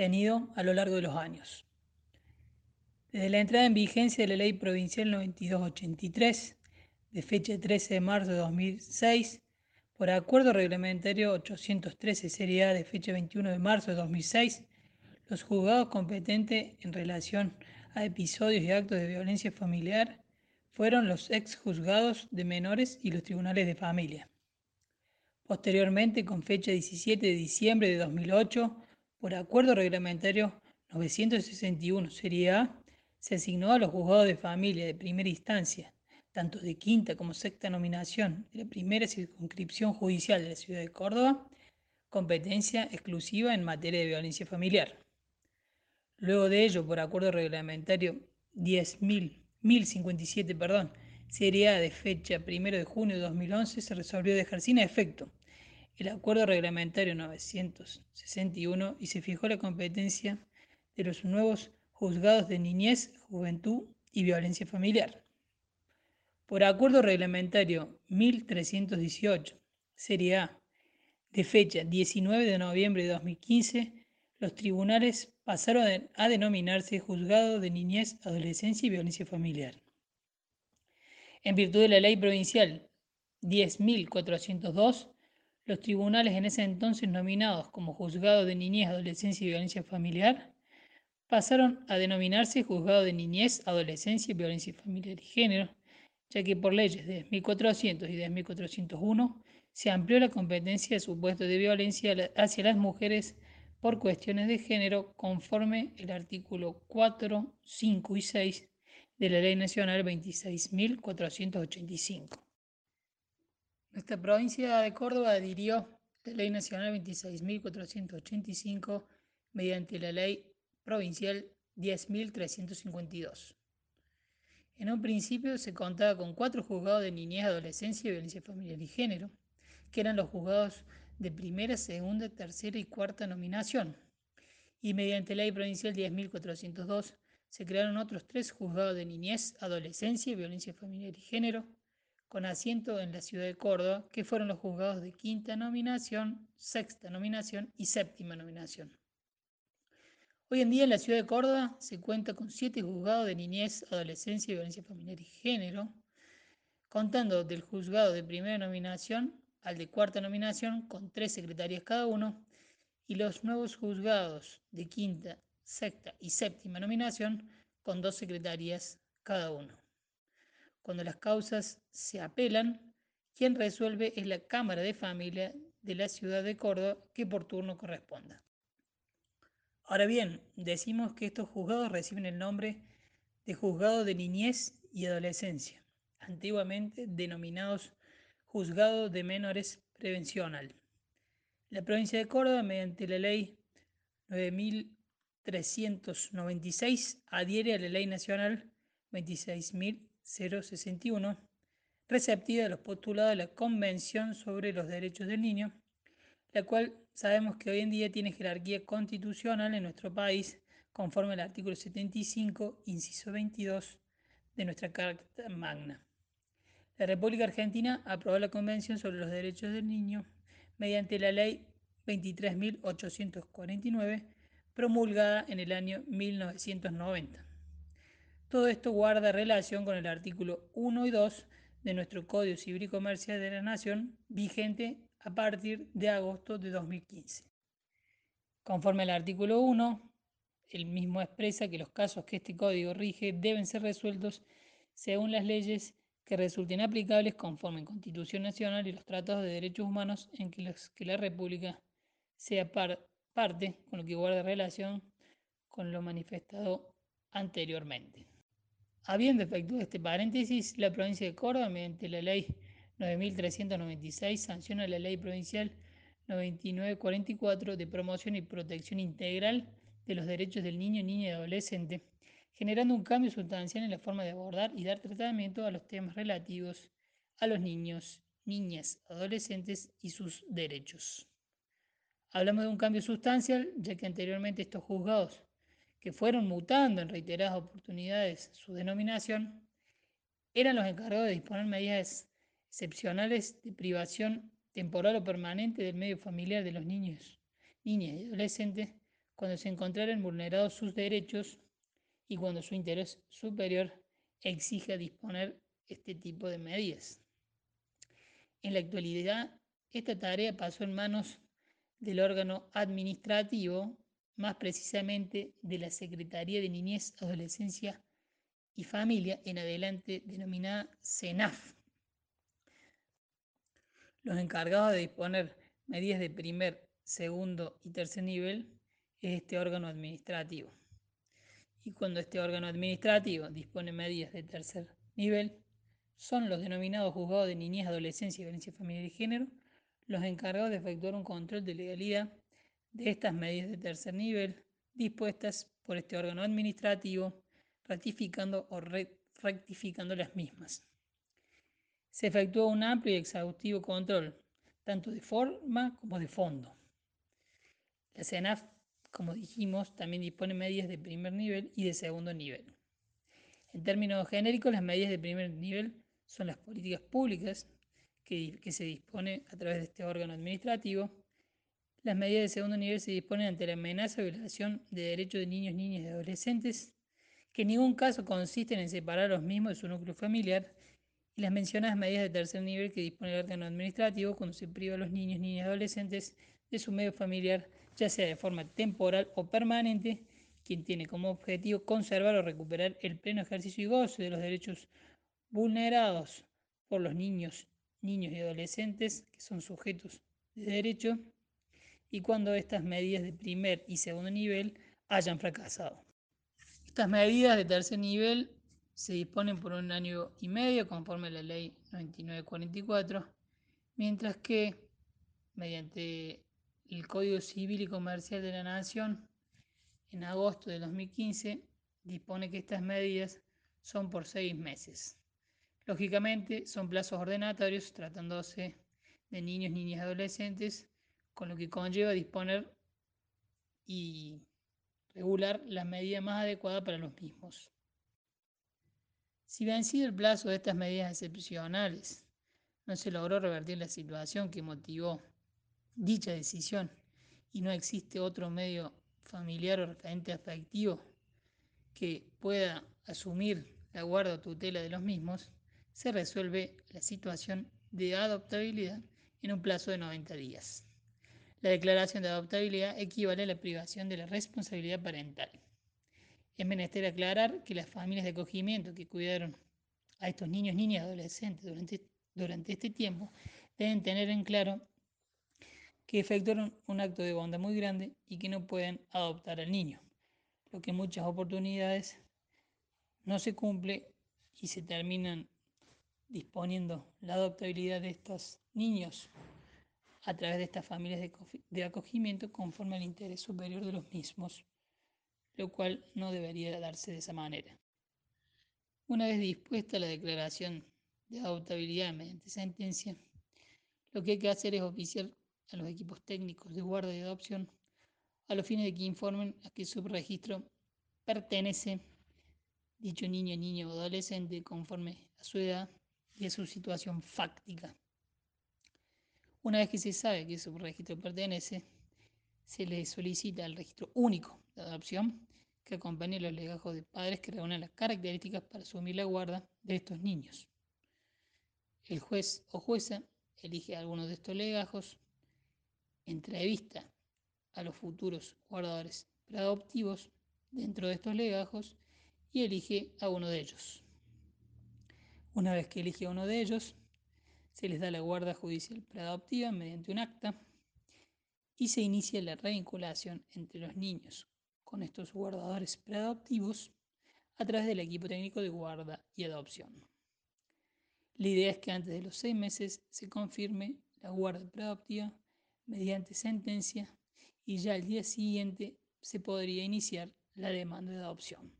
tenido a lo largo de los años. Desde la entrada en vigencia de la Ley Provincial 9283, de fecha 13 de marzo de 2006, por acuerdo reglamentario 813 Serie A de fecha 21 de marzo de 2006, los juzgados competentes en relación a episodios y actos de violencia familiar fueron los ex juzgados de menores y los tribunales de familia. Posteriormente, con fecha 17 de diciembre de 2008, por acuerdo reglamentario 961 Serie A, se asignó a los juzgados de familia de primera instancia, tanto de quinta como sexta nominación de la primera circunscripción judicial de la ciudad de Córdoba, competencia exclusiva en materia de violencia familiar. Luego de ello, por acuerdo reglamentario 10.057, perdón, Serie A de fecha 1 de junio de 2011, se resolvió dejar sin efecto el acuerdo reglamentario 961 y se fijó la competencia de los nuevos juzgados de niñez, juventud y violencia familiar. Por acuerdo reglamentario 1318, Serie A, de fecha 19 de noviembre de 2015, los tribunales pasaron a denominarse Juzgado de Niñez, Adolescencia y Violencia Familiar. En virtud de la Ley Provincial 10.402, los tribunales en ese entonces nominados como Juzgado de Niñez, Adolescencia y Violencia Familiar pasaron a denominarse Juzgado de Niñez, Adolescencia y Violencia Familiar y Género, ya que por leyes de 1400 y 1401 se amplió la competencia de supuestos de violencia hacia las mujeres por cuestiones de género conforme el artículo 4, 5 y 6 de la Ley Nacional 26.485. Nuestra provincia de Córdoba adhirió la Ley Nacional 26.485 mediante la Ley Provincial 10.352. En un principio se contaba con cuatro juzgados de niñez, adolescencia, violencia familiar y género, que eran los juzgados de primera, segunda, tercera y cuarta nominación. Y mediante la Ley Provincial 10.402 se crearon otros tres juzgados de niñez, adolescencia, violencia familiar y género, con asiento en la ciudad de Córdoba, que fueron los juzgados de quinta nominación, sexta nominación y séptima nominación. Hoy en día en la ciudad de Córdoba se cuenta con siete juzgados de niñez, adolescencia, violencia familiar y género, contando del juzgado de primera nominación al de cuarta nominación con tres secretarías cada uno, y los nuevos juzgados de quinta, sexta y séptima nominación con dos secretarías cada uno. Cuando las causas se apelan, quien resuelve es la Cámara de Familia de la ciudad de Córdoba que por turno corresponda. Ahora bien, decimos que estos juzgados reciben el nombre de Juzgado de Niñez y Adolescencia, antiguamente denominados Juzgado de Menores Prevencional. La provincia de Córdoba, mediante la ley 9396, adhiere a la ley nacional 26.000 061, receptiva de los postulados de la Convención sobre los Derechos del Niño, la cual sabemos que hoy en día tiene jerarquía constitucional en nuestro país conforme al artículo 75, inciso 22 de nuestra Carta Magna. La República Argentina aprobó la Convención sobre los Derechos del Niño mediante la Ley 23.849, promulgada en el año 1990. Todo esto guarda relación con el artículo 1 y 2 de nuestro Código Civil y Comercial de la Nación, vigente a partir de agosto de 2015. Conforme al artículo 1, el mismo expresa que los casos que este código rige deben ser resueltos según las leyes que resulten aplicables conforme a Constitución Nacional y los tratados de derechos humanos en que, los, que la República sea parte, con lo que guarda relación con lo manifestado anteriormente. Habiendo efectuado este paréntesis, la provincia de Córdoba, mediante la ley 9.396, sanciona la ley provincial 9944 de promoción y protección integral de los derechos del niño, niña y adolescente, generando un cambio sustancial en la forma de abordar y dar tratamiento a los temas relativos a los niños, niñas, adolescentes y sus derechos. Hablamos de un cambio sustancial, ya que anteriormente estos juzgados, que fueron mutando en reiteradas oportunidades su denominación, eran los encargados de disponer medidas excepcionales de privación temporal o permanente del medio familiar de los niños, niñas y adolescentes cuando se encontraran vulnerados sus derechos y cuando su interés superior exija disponer este tipo de medidas. En la actualidad, esta tarea pasó en manos del órgano administrativo, más precisamente de la Secretaría de Niñez, Adolescencia y Familia, en adelante denominada CENAF. Los encargados de disponer medidas de primer, segundo y tercer nivel es este órgano administrativo. Y cuando este órgano administrativo dispone medidas de tercer nivel, son los denominados juzgados de niñez, adolescencia y violencia familiar y género los encargados de efectuar un control de legalidad de estas medidas de tercer nivel dispuestas por este órgano administrativo, ratificando o rectificando las mismas. Se efectuó un amplio y exhaustivo control, tanto de forma como de fondo. La CENAF, como dijimos, también dispone medidas de primer nivel y de segundo nivel. En términos genéricos, las medidas de primer nivel son las políticas públicas que, se dispone a través de este órgano administrativo. Las medidas de segundo nivel se disponen ante la amenaza o violación de derechos de niños, niñas y adolescentes, que en ningún caso consisten en separar a los mismos de su núcleo familiar, y las mencionadas medidas de tercer nivel que dispone el órgano administrativo cuando se priva a los niños, niñas y adolescentes de su medio familiar, ya sea de forma temporal o permanente, quien tiene como objetivo conservar o recuperar el pleno ejercicio y goce de los derechos vulnerados por los niños, niños y adolescentes que son sujetos de derecho y cuando estas medidas de primer y segundo nivel hayan fracasado. Estas medidas de tercer nivel se disponen por un año y medio conforme a la ley 9944, mientras que mediante el Código Civil y Comercial de la Nación, en agosto de 2015, dispone que estas medidas son por seis meses. Lógicamente, son plazos ordenatorios tratándose de niños, niñas y adolescentes, con lo que conlleva disponer y regular la medida más adecuada para los mismos. Si vencido el plazo de estas medidas excepcionales, no se logró revertir la situación que motivó dicha decisión y no existe otro medio familiar o referente afectivo que pueda asumir la guarda o tutela de los mismos, se resuelve la situación de adoptabilidad en un plazo de 90 días. La declaración de adoptabilidad equivale a la privación de la responsabilidad parental. Es menester aclarar que las familias de acogimiento que cuidaron a estos niños, niñas y adolescentes durante, este tiempo deben tener en claro que efectuaron un acto de bondad muy grande y que no pueden adoptar al niño, lo que en muchas oportunidades no se cumple y se terminan disponiendo la adoptabilidad de estos niños a través de estas familias de acogimiento conforme al interés superior de los mismos, lo cual no debería darse de esa manera. Una vez dispuesta la declaración de adoptabilidad mediante sentencia, lo que hay que hacer es oficiar a los equipos técnicos de guarda y adopción a los fines de que informen a qué subregistro pertenece dicho niño, niño o adolescente conforme a su edad de su situación fáctica. Una vez que se sabe que su registro pertenece, se le solicita el registro único de adopción que acompañe los legajos de padres que reúnen las características para asumir la guarda de estos niños. El juez o jueza elige algunos de estos legajos, entrevista a los futuros guardadores preadoptivos dentro de estos legajos y elige a uno de ellos. Una vez que elige a uno de ellos, se les da la guarda judicial preadoptiva mediante un acta y se inicia la revinculación entre los niños con estos guardadores preadoptivos a través del equipo técnico de guarda y adopción. La idea es que antes de los seis meses se confirme la guarda preadoptiva mediante sentencia y ya al día siguiente se podría iniciar la demanda de adopción.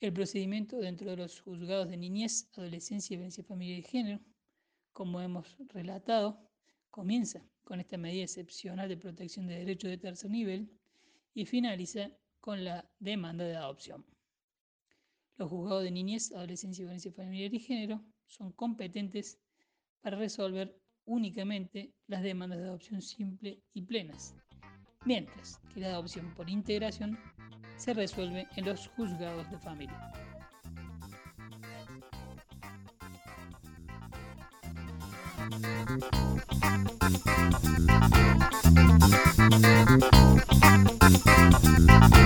El procedimiento dentro de los juzgados de niñez, adolescencia y violencia familiar y género, como hemos relatado, comienza con esta medida excepcional de protección de derechos de tercer nivel y finaliza con la demanda de adopción. Los juzgados de niñez, adolescencia y violencia familiar y género son competentes para resolver únicamente las demandas de adopción simple y plenas, mientras que la adopción por integración se resuelve en los juzgados de familia. Thank you.